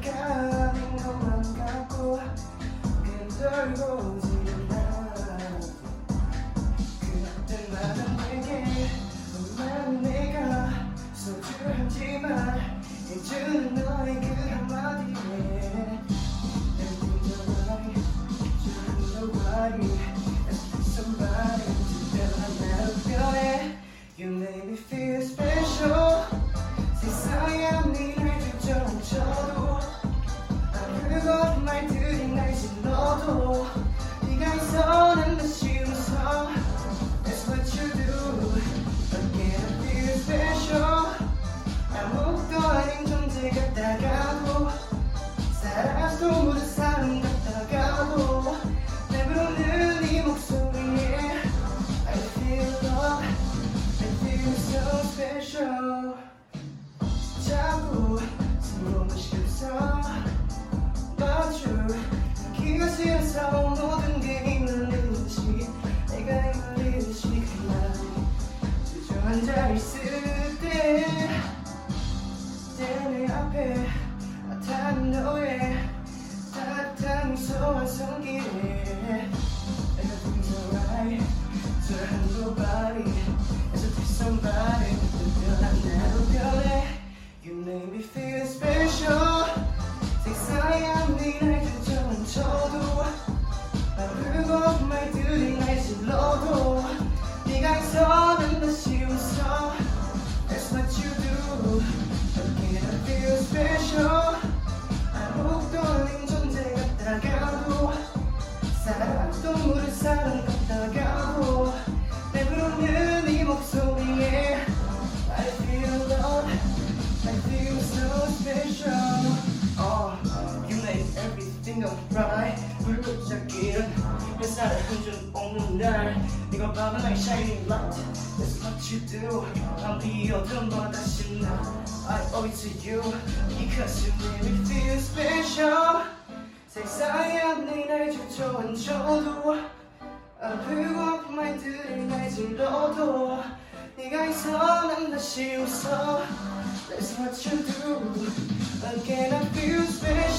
가는 것만 같고 흔들고 지는 나 그때 나는 내게 너만 내가 소중하지만 해주는 너의 그 한마디에 somebody 변해 You make me feel 같다가도 살아도 모든 사람 같다가도 내 부르는 네 목소리에 I feel love I feel so special. 자꾸 숨을 쉬면서 you 기가 싫어서 모든 게 힘들리듯이 내가 힘들리듯이 그날이 주저앉아 있을 때 내 앞에 나타난 너의 따뜻한 미소와 손길 햇살에 흔적 없는 날 네가 봐봐 나의 shining light That's what you do 아무리 어둠마다 신나 I owe it to you Because you make me feel special 세상에 아무리 날 주저앉혀도 아프고 아픈 말들이 날 질러도 네가 있어 난 다시 웃어 That's what you do Again I feel special